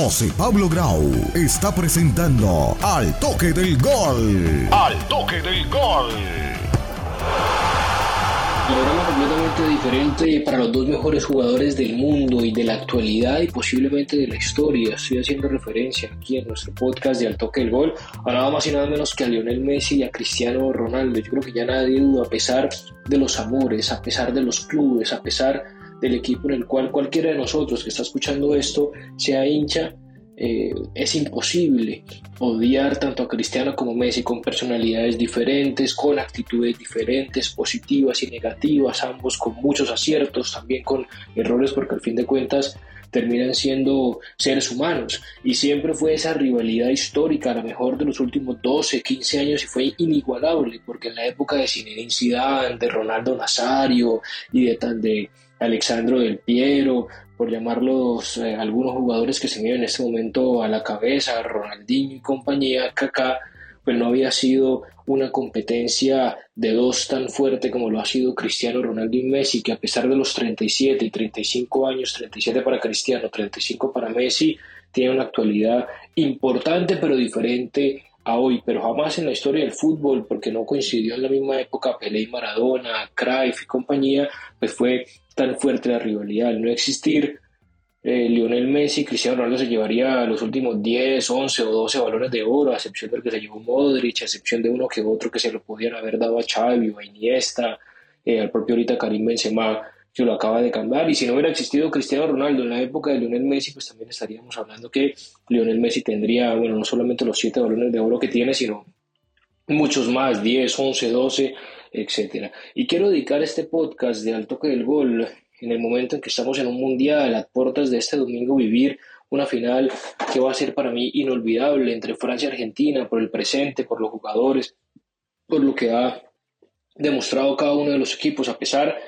José Pablo Grau está presentando Al Toque del Gol. Al Toque del Gol. Programa completamente diferente para los dos mejores jugadores del mundo y de la actualidad y posiblemente de la historia. Estoy haciendo referencia aquí en nuestro podcast de Al Toque del Gol a nada más y nada menos que a Lionel Messi y a Cristiano Ronaldo. Yo creo que ya nadie duda, a pesar de los amores, a pesar de los clubes, a pesar del equipo en el cual cualquiera de nosotros que está escuchando esto sea hincha, eh, es imposible odiar tanto a Cristiano como a Messi con personalidades diferentes, con actitudes diferentes, positivas y negativas, ambos con muchos aciertos, también con errores, porque al fin de cuentas terminan siendo seres humanos. Y siempre fue esa rivalidad histórica, a lo mejor de los últimos 12, 15 años, y fue inigualable, porque en la época de Zinedine Zidane, de Ronaldo Nazario y de, de Alexandro del Piero, por llamarlos eh, algunos jugadores que se me en este momento a la cabeza, Ronaldinho y compañía, Kaká, pues no había sido una competencia de dos tan fuerte como lo ha sido Cristiano Ronaldo y Messi, que a pesar de los 37 y 35 años, 37 para Cristiano, 35 para Messi, tiene una actualidad importante pero diferente hoy, pero jamás en la historia del fútbol, porque no coincidió en la misma época Pelé y Maradona, Cruyff y compañía, pues fue tan fuerte la rivalidad. Al no existir eh, Lionel Messi, Cristiano Ronaldo se llevaría los últimos 10, 11 o 12 balones de oro, a excepción del que se llevó Modric, a excepción de uno que otro que se lo podían haber dado a Xavi o a Iniesta, eh, al propio ahorita Karim Benzema que lo acaba de cambiar. Y si no hubiera existido Cristiano Ronaldo en la época de Lionel Messi, pues también estaríamos hablando que Lionel Messi tendría, bueno, no solamente los 7 balones de oro que tiene, sino muchos más, 10, 11, 12, etcétera. Y quiero dedicar este podcast de Al Toque del Gol en el momento en que estamos en un mundial, a puertas de este domingo, vivir una final que va a ser para mí inolvidable entre Francia y Argentina, por el presente, por los jugadores, por lo que ha demostrado cada uno de los equipos, a pesar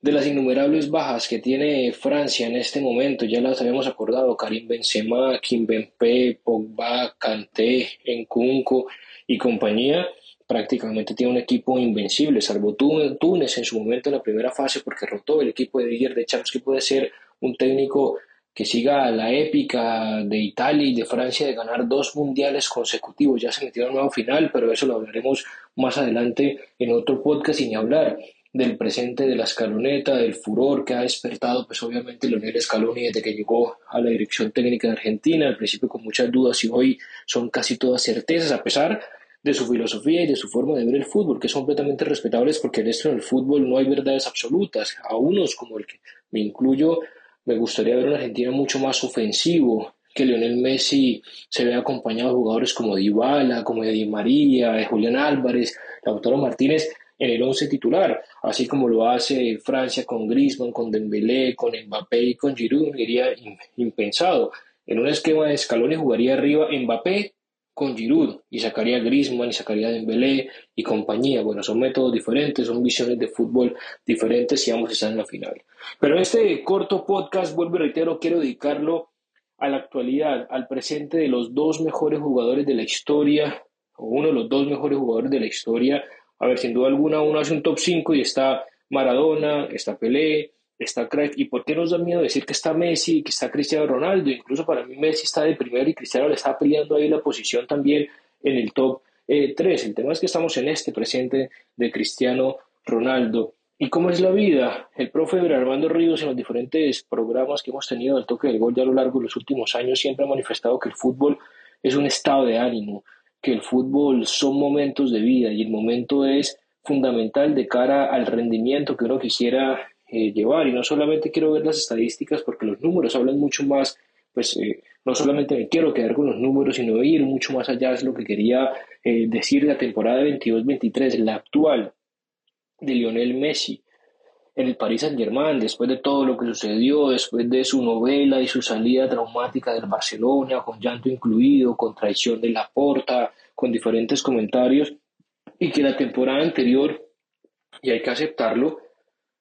de las innumerables bajas que tiene Francia en este momento, ya las habíamos acordado, Karim Benzema, Kim Bempe, Pogba, Kanté, Nkunku y compañía, prácticamente tiene un equipo invencible, salvo Túnez en su momento en la primera fase porque rotó el equipo de Didier Champs que puede ser un técnico que siga la épica de Italia y de Francia de ganar dos mundiales consecutivos. Ya se metió en un nuevo final, pero eso lo hablaremos más adelante en otro podcast sin hablar del presente de la escaloneta, del furor que ha despertado, pues obviamente Leonel Scaloni desde que llegó a la dirección técnica de Argentina, al principio con muchas dudas y hoy son casi todas certezas, a pesar de su filosofía y de su forma de ver el fútbol, que son completamente respetables porque en esto en el fútbol no hay verdades absolutas. A unos, como el que me incluyo, me gustaría ver una Argentina mucho más ofensivo, que Lionel Messi se vea acompañado de jugadores como Dybala, como Di María, Julián Álvarez, Lautaro Martínez en el once titular, así como lo hace Francia con Griezmann, con Dembélé, con Mbappé y con Giroud, diría impensado. En un esquema de Scaloni jugaría arriba Mbappé, con Giroud y sacaría Griezmann y sacaría Dembélé y compañía. Bueno, son métodos diferentes, son visiones de fútbol diferentes y ambos están en la final. Pero este corto podcast, vuelvo y reitero, quiero dedicarlo a la actualidad, al presente de los dos mejores jugadores de la historia, o uno de los dos mejores jugadores de la historia. A ver, sin duda alguna, uno hace un top 5 y está Maradona, está Pelé, está Craig. ¿Y por qué nos da miedo decir que está Messi, que está Cristiano Ronaldo? Incluso para mí Messi está de primero y Cristiano le está peleando ahí la posición también en el top 3. Eh, el tema es que estamos en este presente de Cristiano Ronaldo. ¿Y cómo es la vida? El profe Armando Ríos en los diferentes programas que hemos tenido del toque del gol ya a lo largo de los últimos años siempre ha manifestado que el fútbol es un estado de ánimo, que el fútbol son momentos de vida y el momento es fundamental de cara al rendimiento que uno quisiera eh, llevar. Y no solamente quiero ver las estadísticas porque los números hablan mucho más, pues eh, no solamente me quiero quedar con los números, sino ir mucho más allá, es lo que quería eh, decir la temporada 22-23, la actual de Lionel Messi en el Paris Saint Germain, después de todo lo que sucedió, después de su novela y su salida traumática del Barcelona, con llanto incluido, con traición de la porta, con diferentes comentarios, y que la temporada anterior, y hay que aceptarlo,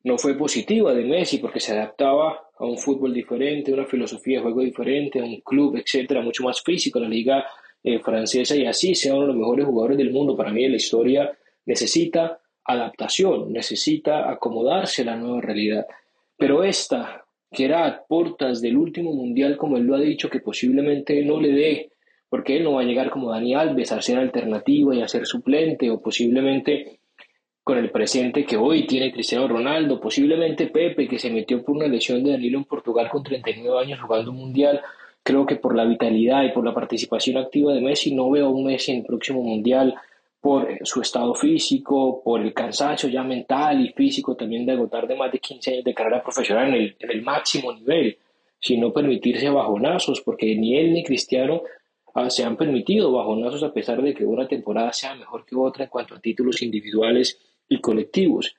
no fue positiva de Messi porque se adaptaba a un fútbol diferente, a una filosofía de juego diferente, a un club, etcétera, mucho más físico, la liga eh, francesa y así sea uno de los mejores jugadores del mundo. Para mí en la historia necesita adaptación, necesita acomodarse a la nueva realidad. Pero esta que era a puertas del último mundial, como él lo ha dicho, que posiblemente no le dé, porque él no va a llegar como Dani Alves a ser alternativa y a ser suplente, o posiblemente con el presente que hoy tiene Cristiano Ronaldo, posiblemente Pepe, que se metió por una lesión de Danilo en Portugal con 39 años jugando un mundial. Creo que por la vitalidad y por la participación activa de Messi, no veo a un Messi en el próximo mundial por su estado físico, por el cansancio ya mental y físico también de agotar de más de 15 años de carrera profesional en el, en el máximo nivel, sino permitirse bajonazos, porque ni él ni Cristiano ah, se han permitido bajonazos a pesar de que una temporada sea mejor que otra en cuanto a títulos individuales y colectivos.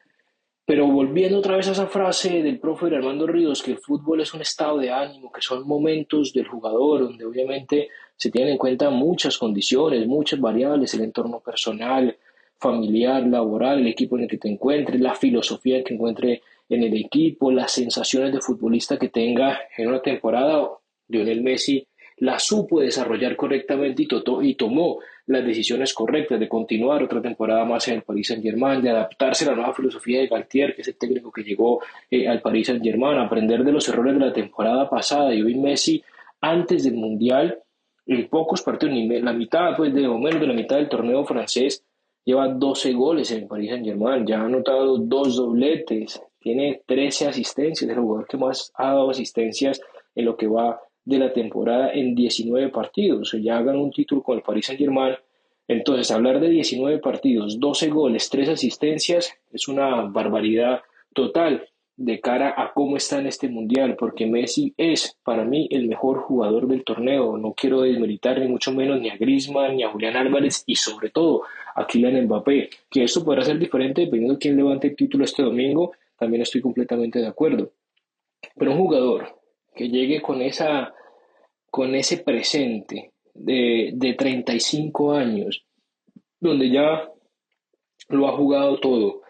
Pero volviendo otra vez a esa frase del profe Armando Ríos, que el fútbol es un estado de ánimo, que son momentos del jugador, donde obviamente se tienen en cuenta muchas condiciones, muchas variables, el entorno personal, familiar, laboral, el equipo en el que te encuentres, la filosofía que encuentre en el equipo, las sensaciones de futbolista que tenga en una temporada. Lionel Messi la supo desarrollar correctamente y, y tomó las decisiones correctas de continuar otra temporada más en el Paris Saint Germain, de adaptarse a la nueva filosofía de Galtier, que es el técnico que llegó eh, al Paris Saint Germain, aprender de los errores de la temporada pasada y hoy Messi antes del Mundial, en pocos partidos, ni la mitad, pues de o menos de la mitad del torneo francés, lleva 12 goles en el Paris Saint Germain, ya ha anotado dos dobletes, tiene 13 asistencias, es el jugador que más ha dado asistencias en lo que va de la temporada en 19 partidos. Ya ganó un título con el Paris Saint Germain. Entonces, hablar de 19 partidos, 12 goles, 3 asistencias, es una barbaridad total de cara a cómo está en este mundial, porque Messi es para mí el mejor jugador del torneo. No quiero desmeritar ni mucho menos ni a Griezmann ni a Julián Álvarez y sobre todo a Kylian Mbappé, que esto podrá ser diferente dependiendo de quién levante el título este domingo, también estoy completamente de acuerdo. Pero un jugador que llegue con, esa, con ese presente de, de 35 años, donde ya lo ha jugado todo,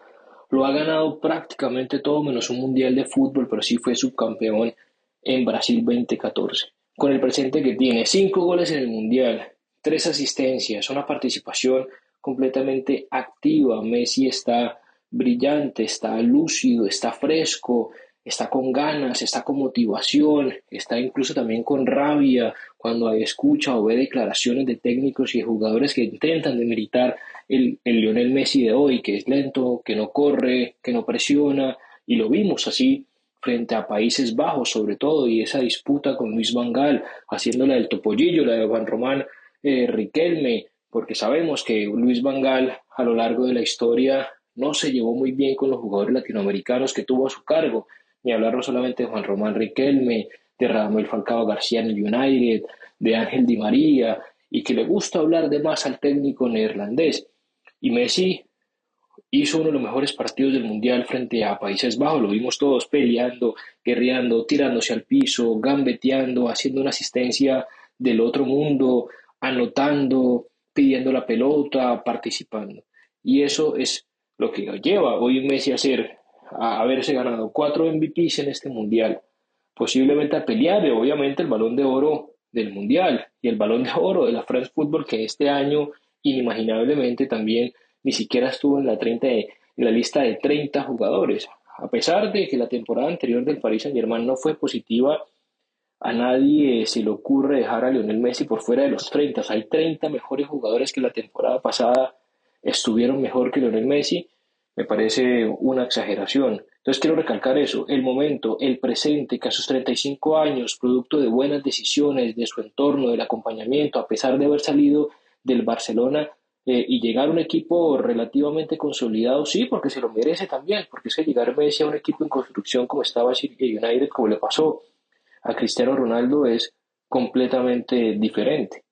lo ha ganado prácticamente todo menos un mundial de fútbol, pero sí fue subcampeón en Brasil 2014. Con el presente que tiene, cinco goles en el mundial, tres asistencias, una participación completamente activa. Messi está brillante, está lúcido, está fresco, está con ganas, está con motivación, está incluso también con rabia cuando escucha o ve declaraciones de técnicos y de jugadores que intentan demeritar el, el Lionel Messi de hoy, que es lento, que no corre, que no presiona, y lo vimos así frente a Países Bajos sobre todo, y esa disputa con Luis Vangal, haciéndola del topollillo, la de Juan Román eh, Riquelme, porque sabemos que Luis Vangal a lo largo de la historia no se llevó muy bien con los jugadores latinoamericanos que tuvo a su cargo, ni hablar no solamente de Juan Román Riquelme, de Radamel Falcao García en el United, de Ángel Di María, y que le gusta hablar de más al técnico neerlandés. Y Messi hizo uno de los mejores partidos del Mundial frente a Países Bajos, lo vimos todos peleando, guerreando, tirándose al piso, gambeteando, haciendo una asistencia del otro mundo, anotando, pidiendo la pelota, participando. Y eso es lo que lleva hoy Messi a ser a haberse ganado cuatro MVPs en este mundial, posiblemente a pelear obviamente el balón de oro del mundial y el balón de oro de la France Football que este año inimaginablemente también ni siquiera estuvo en la, 30 en la lista de 30 jugadores. A pesar de que la temporada anterior del Paris Saint Germain no fue positiva, a nadie se le ocurre dejar a Lionel Messi por fuera de los 30. hay 30 mejores jugadores que la temporada pasada estuvieron mejor que Lionel Messi me parece una exageración. Entonces quiero recalcar eso, el momento, el presente, que a sus 35 años, producto de buenas decisiones, de su entorno, del acompañamiento, a pesar de haber salido del Barcelona eh, y llegar a un equipo relativamente consolidado, sí, porque se lo merece también, porque es que llegar Messi a un equipo en construcción como estaba United, como le pasó a Cristiano Ronaldo, es completamente diferente.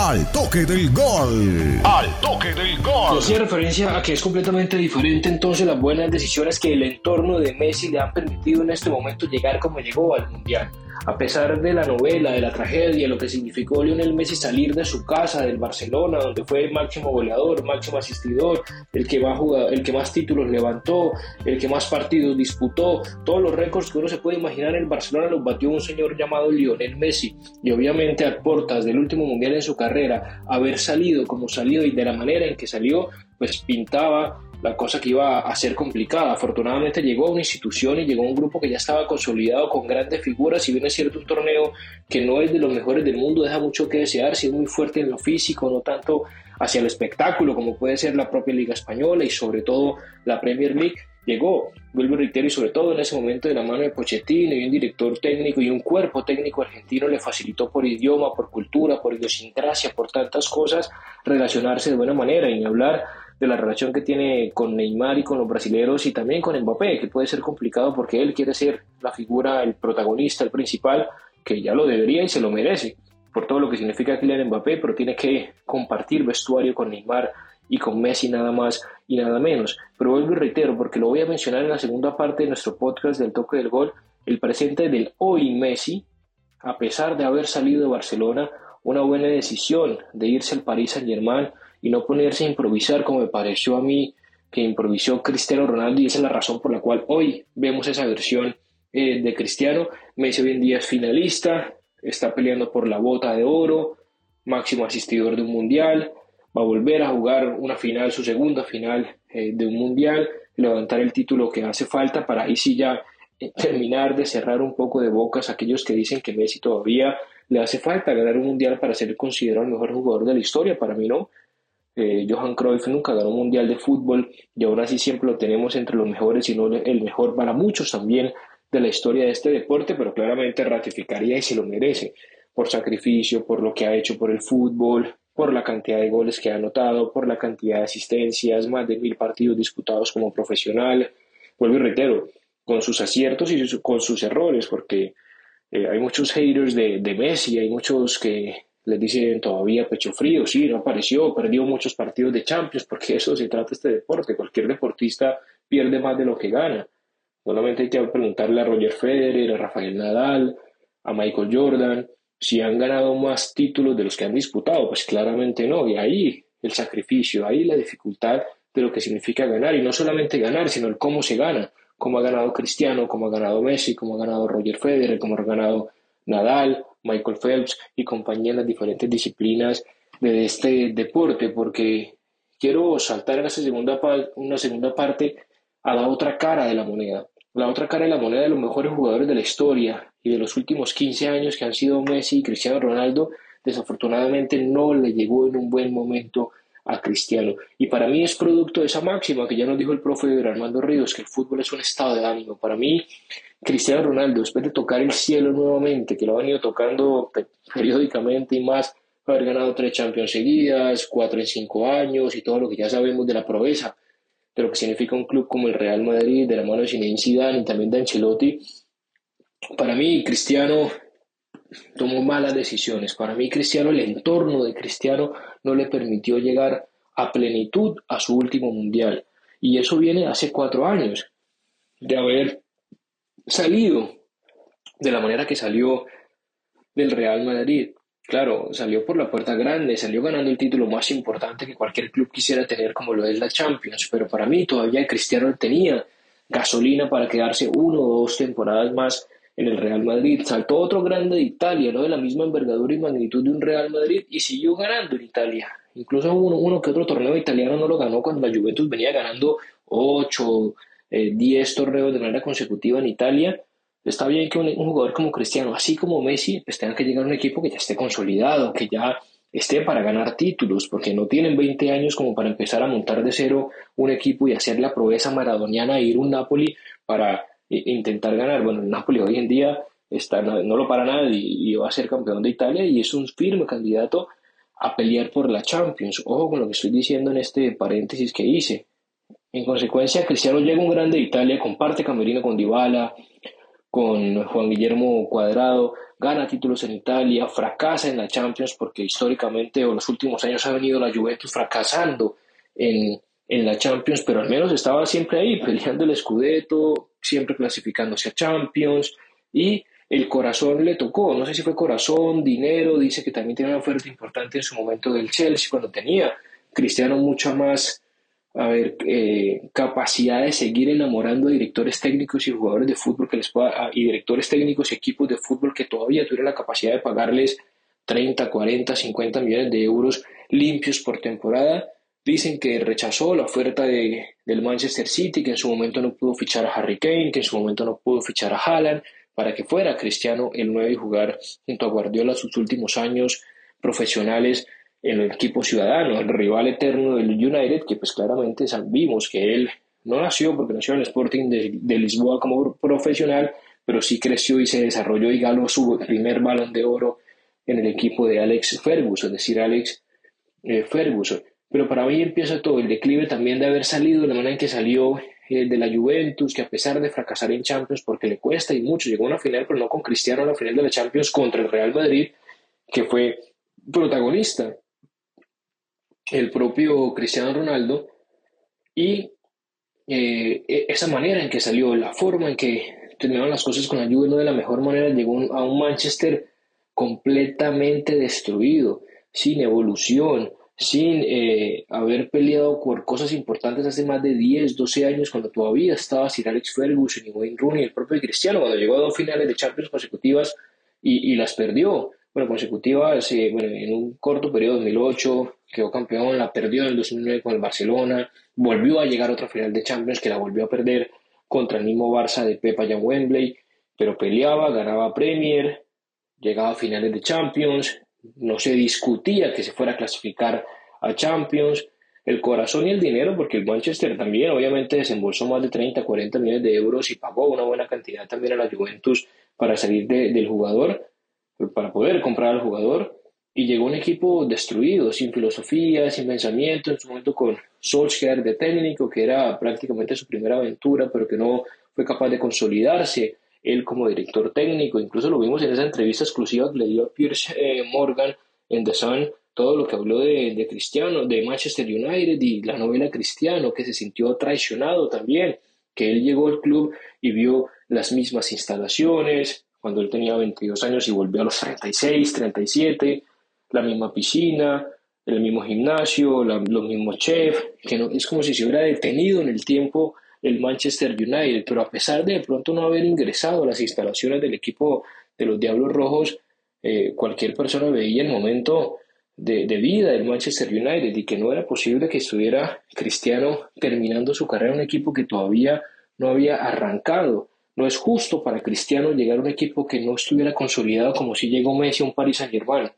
Al toque del gol. Al toque del gol. Hacía referencia a que es completamente diferente entonces las buenas decisiones que el entorno de Messi le han permitido en este momento llegar como llegó al Mundial a pesar de la novela, de la tragedia, lo que significó Lionel Messi salir de su casa, del Barcelona, donde fue el máximo goleador, máximo asistidor, el que, más el que más títulos levantó, el que más partidos disputó, todos los récords que uno se puede imaginar en el Barcelona los batió un señor llamado Lionel Messi. Y obviamente a portas del último mundial en su carrera, haber salido como salió y de la manera en que salió, pues pintaba la cosa que iba a ser complicada. Afortunadamente llegó a una institución y llegó a un grupo que ya estaba consolidado con grandes figuras. Si bien es cierto un torneo que no es de los mejores del mundo, deja mucho que desear, si es muy fuerte en lo físico, no tanto hacia el espectáculo como puede ser la propia Liga Española y sobre todo la Premier League. Llegó, vuelvo a reiterar, y sobre todo en ese momento de la mano de Pochettino y un director técnico y un cuerpo técnico argentino le facilitó por idioma, por cultura, por idiosincrasia, por tantas cosas, relacionarse de buena manera y hablar de la relación que tiene con Neymar y con los brasileños y también con Mbappé, que puede ser complicado porque él quiere ser la figura, el protagonista, el principal, que ya lo debería y se lo merece, por todo lo que significa Kylian Mbappé, pero tiene que compartir vestuario con Neymar y con Messi nada más y nada menos. Pero vuelvo y reitero, porque lo voy a mencionar en la segunda parte de nuestro podcast del toque del gol, el presente del hoy Messi, a pesar de haber salido de Barcelona, una buena decisión de irse al Paris Saint Germain y no ponerse a improvisar como me pareció a mí que improvisó Cristiano Ronaldo y esa es la razón por la cual hoy vemos esa versión eh, de Cristiano. Messi hoy en día es finalista, está peleando por la bota de oro, máximo asistidor de un mundial, va a volver a jugar una final, su segunda final eh, de un mundial, levantar el título que hace falta para ahí sí ya eh, terminar de cerrar un poco de bocas a aquellos que dicen que Messi todavía le hace falta ganar un mundial para ser considerado el mejor jugador de la historia. Para mí no, eh, Johan Cruyff nunca ganó un mundial de fútbol y ahora sí siempre lo tenemos entre los mejores, y no el mejor para muchos también de la historia de este deporte, pero claramente ratificaría y se lo merece por sacrificio, por lo que ha hecho por el fútbol, por la cantidad de goles que ha anotado, por la cantidad de asistencias, más de mil partidos disputados como profesional. Vuelvo y reitero, con sus aciertos y con sus errores, porque eh, hay muchos haters de, de Messi, hay muchos que les dicen todavía pecho frío, sí, no apareció, perdió muchos partidos de Champions, porque eso se trata este deporte, cualquier deportista pierde más de lo que gana. Solamente hay que preguntarle a Roger Federer, a Rafael Nadal, a Michael Jordan, si han ganado más títulos de los que han disputado, pues claramente no, y ahí el sacrificio, ahí la dificultad de lo que significa ganar, y no solamente ganar, sino el cómo se gana, cómo ha ganado Cristiano, cómo ha ganado Messi, cómo ha ganado Roger Federer, cómo ha ganado Nadal, Michael Phelps y compañía en las diferentes disciplinas de este deporte, porque quiero saltar en esa segunda, una segunda parte a la otra cara de la moneda. La otra cara de la moneda de los mejores jugadores de la historia y de los últimos 15 años que han sido Messi y Cristiano Ronaldo, desafortunadamente no le llegó en un buen momento a Cristiano. Y para mí es producto de esa máxima que ya nos dijo el profe Armando Ríos, que el fútbol es un estado de ánimo. Para mí, Cristiano Ronaldo, después de tocar el cielo nuevamente, que lo ha venido tocando periódicamente y más, haber ganado tres Champions seguidas, cuatro en cinco años y todo lo que ya sabemos de la proeza, de lo que significa un club como el Real Madrid, de la mano de Zinedine Zidane y también de Ancelotti, para mí Cristiano tomó malas decisiones. Para mí Cristiano, el entorno de Cristiano no le permitió llegar a plenitud a su último mundial. Y eso viene hace cuatro años de haber salido de la manera que salió del Real Madrid. Claro, salió por la puerta grande, salió ganando el título más importante que cualquier club quisiera tener como lo es la Champions, pero para mí todavía Cristiano tenía gasolina para quedarse uno o dos temporadas más en el Real Madrid. Saltó otro grande de Italia, ¿no? de la misma envergadura y magnitud de un Real Madrid y siguió ganando en Italia. Incluso uno, uno que otro torneo italiano no lo ganó cuando la Juventus venía ganando 8, 10 eh, torneos de manera consecutiva en Italia. Está bien que un, jugador como Cristiano, así como Messi, pues tenga que llegar a un equipo que ya esté consolidado, que ya esté para ganar títulos, porque no tienen 20 años como para empezar a montar de cero un equipo y hacer la proeza maradoniana e ir un Napoli para intentar ganar. Bueno, el Napoli hoy en día está, no, lo para nada y, va a ser campeón de Italia y es un firme candidato a pelear por la Champions. Ojo con lo que estoy diciendo en este paréntesis que hice. En consecuencia, Cristiano llega un grande de Italia, comparte camerino con Dybala, con Juan Guillermo Cuadrado, gana títulos en Italia, fracasa en la Champions porque históricamente o los últimos años ha venido la Juventus fracasando en, en la Champions, pero al menos estaba siempre ahí peleando el Scudetto, siempre clasificándose a Champions y el corazón le tocó, no sé si fue corazón, dinero, dice que también tiene una oferta importante en su momento del Chelsea cuando tenía Cristiano mucha más a ver, eh, capacidad de seguir enamorando a directores técnicos y jugadores de fútbol que les pueda, y directores técnicos y equipos de fútbol que todavía tuvieran la capacidad de pagarles 30, 40, 50 millones de euros limpios por temporada. Dicen que rechazó la oferta de, del Manchester City, que en su momento no pudo fichar a Harry Kane, que en su momento no pudo fichar a Haaland, para que fuera Cristiano el 9 y jugar junto a Guardiola sus últimos años profesionales el equipo ciudadano, el rival eterno del United, que pues claramente vimos que él no nació porque nació en el Sporting de, Lisboa como profesional, pero sí creció y se desarrolló y ganó su primer balón de oro en el equipo de Alex Ferguson, es decir, Alex eh, Ferguson. Pero para mí empieza todo el declive también de haber salido de la manera en que salió eh, de la Juventus, que a pesar de fracasar en Champions, porque le cuesta y mucho, llegó a una final, pero no con Cristiano, a la final de la Champions contra el Real Madrid, que fue protagonista el propio Cristiano Ronaldo, y eh, e-, esa manera en que salió, la forma en que terminaron las cosas con la Juve no de la mejor manera, llegó a un Manchester completamente destruido, sin evolución, sin eh, haber peleado por cosas importantes hace más de 10, 12 años, cuando todavía estaba Sir Alex Ferguson y Wayne Rooney, el propio Cristiano, cuando llegó a dos finales de Champions consecutivas y, las perdió. Bueno, consecutivas, eh, bueno, en un corto periodo, 2008, quedó campeón, la perdió en el 2009 con el Barcelona, volvió a llegar a otra final de Champions que la volvió a perder contra el mismo Barça de Pepa y Wembley, pero peleaba, ganaba Premier, llegaba a finales de Champions, no se discutía que se fuera a clasificar a Champions, el corazón y el dinero, porque el Manchester también obviamente desembolsó más de 30, 40 millones de euros y pagó una buena cantidad también a la Juventus para salir del jugador, para poder comprar al jugador, y llegó un equipo destruido, sin filosofía, sin pensamiento, en su momento con Solskjaer de técnico, que era prácticamente su primera aventura, pero que no fue capaz de consolidarse él como director técnico, incluso lo vimos en esa entrevista exclusiva que le dio a Pierce eh, Morgan en The Sun, todo lo que habló de, de, Cristiano, de Manchester United y la novela Cristiano, que se sintió traicionado también, que él llegó al club y vio las mismas instalaciones cuando él tenía 22 años y volvió a los 36, 37, la misma piscina, el mismo gimnasio, los mismos chefs, que no, es como si se hubiera detenido en el tiempo el Manchester United, pero a pesar de de pronto no haber ingresado a las instalaciones del equipo de los Diablos Rojos, eh, cualquier persona veía el momento de, de, vida del Manchester United y que no era posible que estuviera Cristiano terminando su carrera en un equipo que todavía no había arrancado. No es justo para Cristiano llegar a un equipo que no estuviera consolidado como si llegó Messi a un Paris Saint-Germain.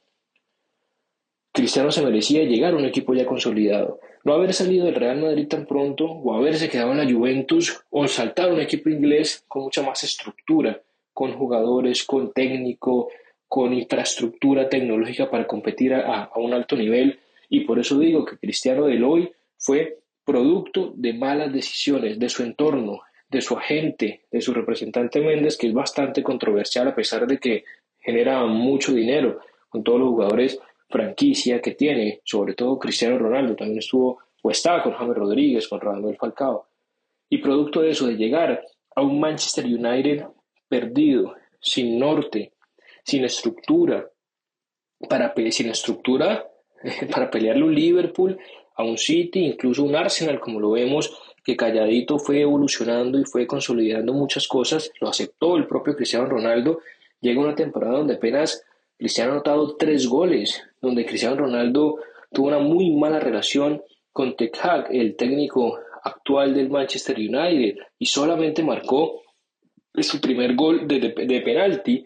Cristiano se merecía llegar a un equipo ya consolidado. No haber salido del Real Madrid tan pronto o haberse quedado en la Juventus o saltar a un equipo inglés con mucha más estructura, con jugadores, con técnico, con infraestructura tecnológica para competir a, un alto nivel. Y por eso digo que Cristiano del hoy fue producto de malas decisiones de su entorno, de su agente, de su representante Méndez, que es bastante controversial a pesar de que genera mucho dinero con todos los jugadores franquicia que tiene, sobre todo Cristiano Ronaldo, también estuvo o está con James Rodríguez, con Radamel Falcao. Y producto de eso, de llegar a un Manchester United perdido, sin norte, sin estructura, para, sin estructura para pelearle un Liverpool, a un City, incluso un Arsenal, como lo vemos, que calladito fue evolucionando y fue consolidando muchas cosas, lo aceptó el propio Cristiano Ronaldo, llega una temporada donde apenas Cristiano ha anotado tres goles, donde Cristiano Ronaldo tuvo una muy mala relación con Ten Hag, el técnico actual del Manchester United, y solamente marcó su primer gol de, de, penalti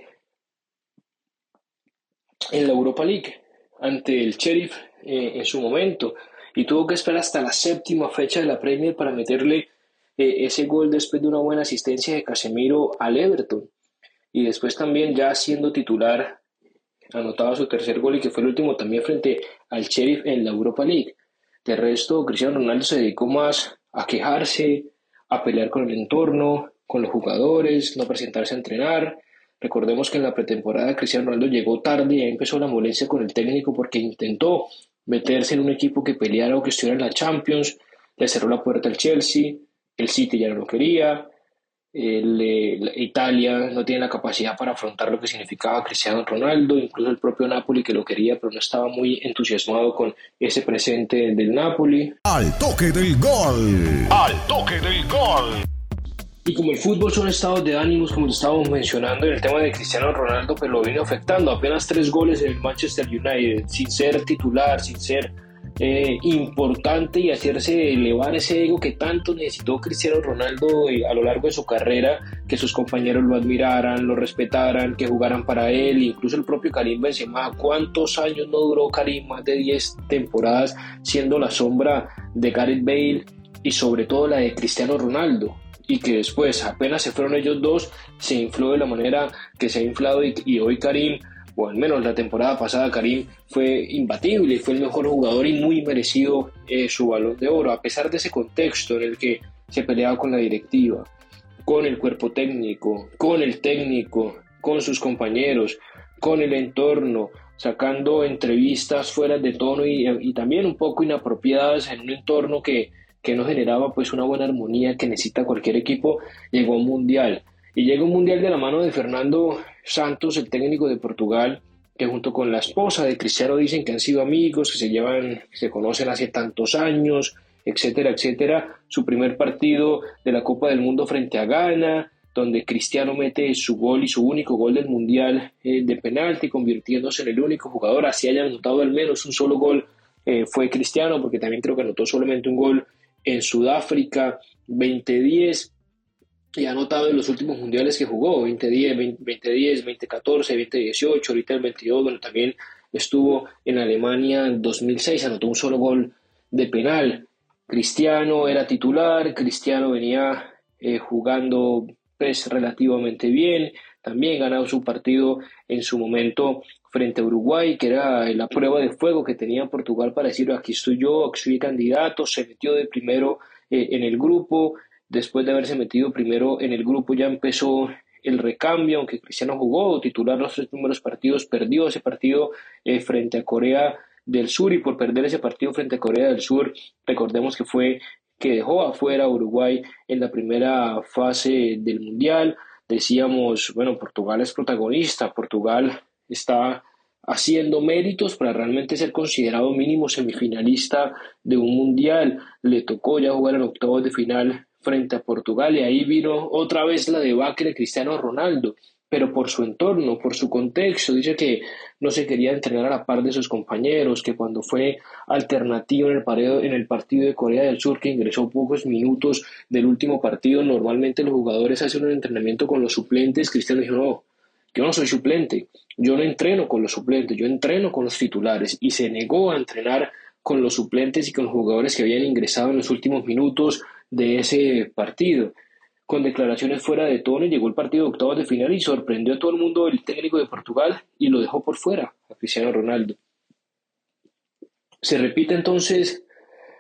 en la Europa League ante el Sheriff eh, en su momento y tuvo que esperar hasta la séptima fecha de la Premier para meterle eh, ese gol después de una buena asistencia de Casemiro al Everton. Y después también ya siendo titular anotaba su tercer gol y que fue el último también frente al Sheriff en la Europa League. De resto, Cristiano Ronaldo se dedicó más a quejarse, a pelear con el entorno, con los jugadores, no presentarse a entrenar. Recordemos que en la pretemporada Cristiano Ronaldo llegó tarde y ahí empezó la molestia con el técnico porque intentó meterse en un equipo que peleara o que estuviera en la Champions, le cerró la puerta al Chelsea, el City ya no lo quería, Italia no tiene la capacidad para afrontar lo que significaba Cristiano Ronaldo, incluso el propio Napoli que lo quería, pero no estaba muy entusiasmado con ese presente del Napoli. Al toque del gol. Al toque del gol. Y como el fútbol son estados de ánimos, como estábamos mencionando en el tema de Cristiano Ronaldo, pero pues lo vino afectando. Apenas tres goles en el Manchester United, sin ser titular, sin ser eh, importante y hacerse elevar ese ego que tanto necesitó Cristiano Ronaldo eh, a lo largo de su carrera, que sus compañeros lo admiraran, lo respetaran, que jugaran para él, incluso el propio Karim Benzema. ¿Cuántos años no duró Karim? Más de 10 temporadas siendo la sombra de Gareth Bale y sobre todo la de Cristiano Ronaldo y que después apenas se fueron ellos dos se infló de la manera que se ha inflado y hoy Karim o al menos la temporada pasada Karim fue imbatible, fue el mejor jugador y muy merecido eh, su balón de oro, a pesar de ese contexto en el que se peleaba con la directiva, con el cuerpo técnico, con el técnico, con sus compañeros, con el entorno, sacando entrevistas fuera de tono y, también un poco inapropiadas en un entorno que, que no generaba pues una buena armonía que necesita cualquier equipo, llegó un mundial. Y llega un mundial de la mano de Fernando Santos, el técnico de Portugal, que junto con la esposa de Cristiano dicen que han sido amigos, que se llevan, se conocen hace tantos años, etcétera, etcétera. Su primer partido de la Copa del Mundo frente a Ghana, donde Cristiano mete su gol y su único gol del Mundial eh, de penalti, convirtiéndose en el único jugador, así haya anotado al menos un solo gol, eh, fue Cristiano, porque también creo que anotó solamente un gol en Sudáfrica 2010 y ha anotado en los últimos mundiales que jugó, 2010, 2010, 2014, 2018, ahorita el 22, bueno, también estuvo en Alemania en 2006, anotó un solo gol de penal. Cristiano era titular, Cristiano venía eh, jugando pues, relativamente bien, también ganado su partido en su momento frente a Uruguay, que era la prueba de fuego que tenía Portugal para decir aquí estoy yo, aquí soy candidato, se metió de primero eh, en el grupo, Después de haberse metido primero en el grupo ya empezó el recambio, aunque Cristiano jugó titular los tres primeros partidos, perdió ese partido eh, frente a Corea del Sur y por perder ese partido frente a Corea del Sur, recordemos que fue que dejó afuera a Uruguay en la primera fase del Mundial. Decíamos, bueno, Portugal es protagonista, Portugal está haciendo méritos para realmente ser considerado mínimo semifinalista de un mundial. Le tocó ya jugar en octavos de final frente a Portugal y ahí vino otra vez la debacle de Cristiano Ronaldo, pero por su entorno, por su contexto, dice que no se quería entrenar a la par de sus compañeros, que cuando fue alternativo en el, en el partido de Corea del Sur, que ingresó pocos minutos del último partido, normalmente los jugadores hacen un entrenamiento con los suplentes, Cristiano dijo, no, yo no soy suplente, yo no entreno con los suplentes, yo entreno con los titulares y se negó a entrenar con los suplentes y con los jugadores que habían ingresado en los últimos minutos de ese partido. Con declaraciones fuera de tono, llegó el partido de octavos de final y sorprendió a todo el mundo el técnico de Portugal y lo dejó por fuera, a Cristiano Ronaldo. Se repite entonces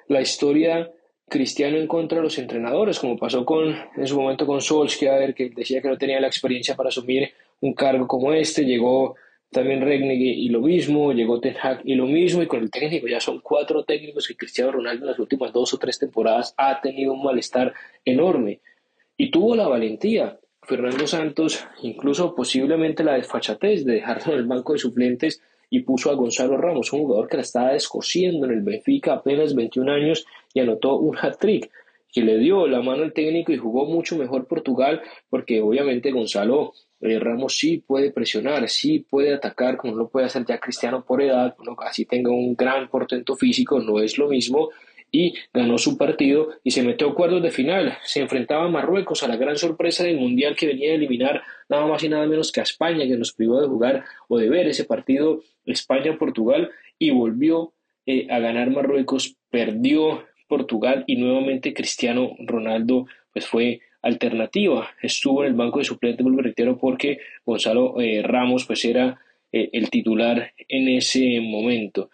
la historia cristiano en contra de los entrenadores, como pasó con, en su momento con Solskjaer, que decía que no tenía la experiencia para asumir un cargo como este, llegó también Regnegue y lo mismo, llegó Ten Hag y lo mismo, y con el técnico ya son cuatro técnicos que Cristiano Ronaldo en las últimas dos o tres temporadas ha tenido un malestar enorme. Y tuvo la valentía, Fernando Santos, incluso posiblemente la desfachatez de dejarlo en el banco de suplentes y puso a Gonzalo Ramos, un jugador que la estaba descosiendo en el Benfica apenas 21 años y anotó un hat-trick que le dio la mano al técnico y jugó mucho mejor Portugal porque obviamente Gonzalo eh, Ramos sí puede presionar, sí puede atacar, como lo puede hacer ya Cristiano por edad, bueno, así tenga un gran portento físico, no es lo mismo, y ganó su partido y se metió a cuartos de final. Se enfrentaba a Marruecos a la gran sorpresa del Mundial que venía a eliminar nada más y nada menos que a España, que nos privó de jugar o de ver ese partido España-Portugal y volvió eh, a ganar Marruecos, perdió Portugal y nuevamente Cristiano Ronaldo pues fue alternativa. Estuvo en el banco de suplentes, vuelvo reitero, porque Gonzalo eh, Ramos pues era eh, el titular en ese momento.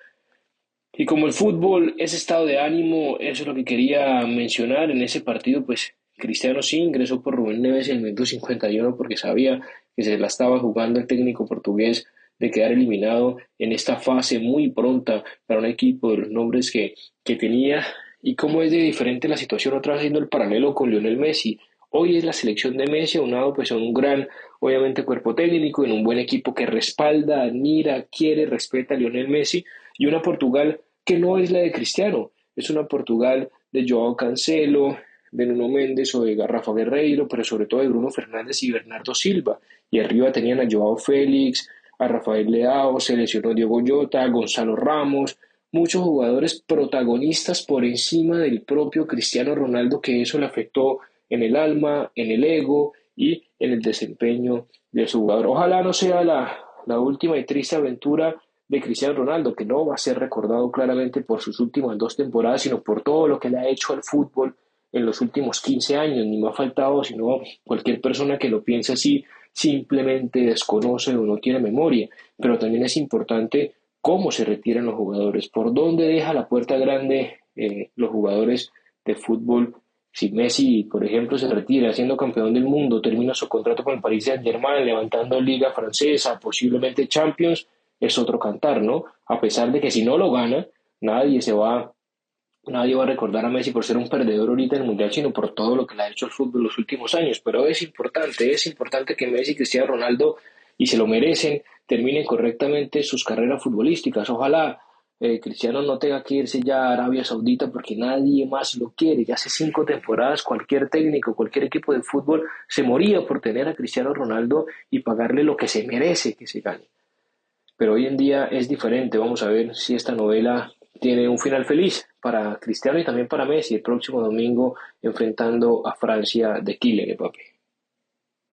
Y como el fútbol es estado de ánimo, eso es lo que quería mencionar en ese partido, pues Cristiano sí ingresó por Rubén Neves en el minuto 51 porque sabía que se la estaba jugando el técnico portugués de quedar eliminado en esta fase muy pronta para un equipo de los nombres que, que tenía y cómo es de diferente la situación otra vez haciendo el paralelo con Lionel Messi Hoy es la selección de Messi aunado pues a un gran, obviamente, cuerpo técnico, en un buen equipo que respalda, admira, quiere, respeta a Lionel Messi y una Portugal que no es la de Cristiano, es una Portugal de Joao Cancelo, de Nuno Méndez o de Garrafa Guerreiro, pero sobre todo de Bruno Fernández y Bernardo Silva. Y arriba tenían a Joao Félix, a Rafael Leao, se lesionó Diego Llota, Gonzalo Ramos, muchos jugadores protagonistas por encima del propio Cristiano Ronaldo, que eso le afectó en el alma, en el ego y en el desempeño de su jugador. Ojalá no sea la, la última y triste aventura de Cristiano Ronaldo, que no va a ser recordado claramente por sus últimas dos temporadas, sino por todo lo que le ha hecho al fútbol en los últimos 15 años, ni me ha faltado, sino cualquier persona que lo piense así simplemente desconoce o no tiene memoria, pero también es importante cómo se retiran los jugadores, por dónde deja la puerta grande eh, los jugadores de fútbol. Si Messi, por ejemplo, se retira siendo campeón del mundo, termina su contrato con el Paris Saint-Germain, levantando Liga Francesa, posiblemente Champions, es otro cantar, ¿no? A pesar de que si no lo gana, nadie se va Nadie va a recordar a Messi por ser un perdedor ahorita en el Mundial, sino por todo lo que le ha hecho el fútbol los últimos años. Pero es importante, es importante que Messi y Cristiano Ronaldo, y se lo merecen, terminen correctamente sus carreras futbolísticas. Ojalá eh, Cristiano no tenga que irse ya a Arabia Saudita porque nadie más lo quiere. Ya hace cinco temporadas cualquier técnico, cualquier equipo de fútbol se moría por tener a Cristiano Ronaldo y pagarle lo que se merece que se gane. Pero hoy en día es diferente. Vamos a ver si esta novela tiene un final feliz para Cristiano y también para Messi el próximo domingo enfrentando a Francia de Kylian, papi.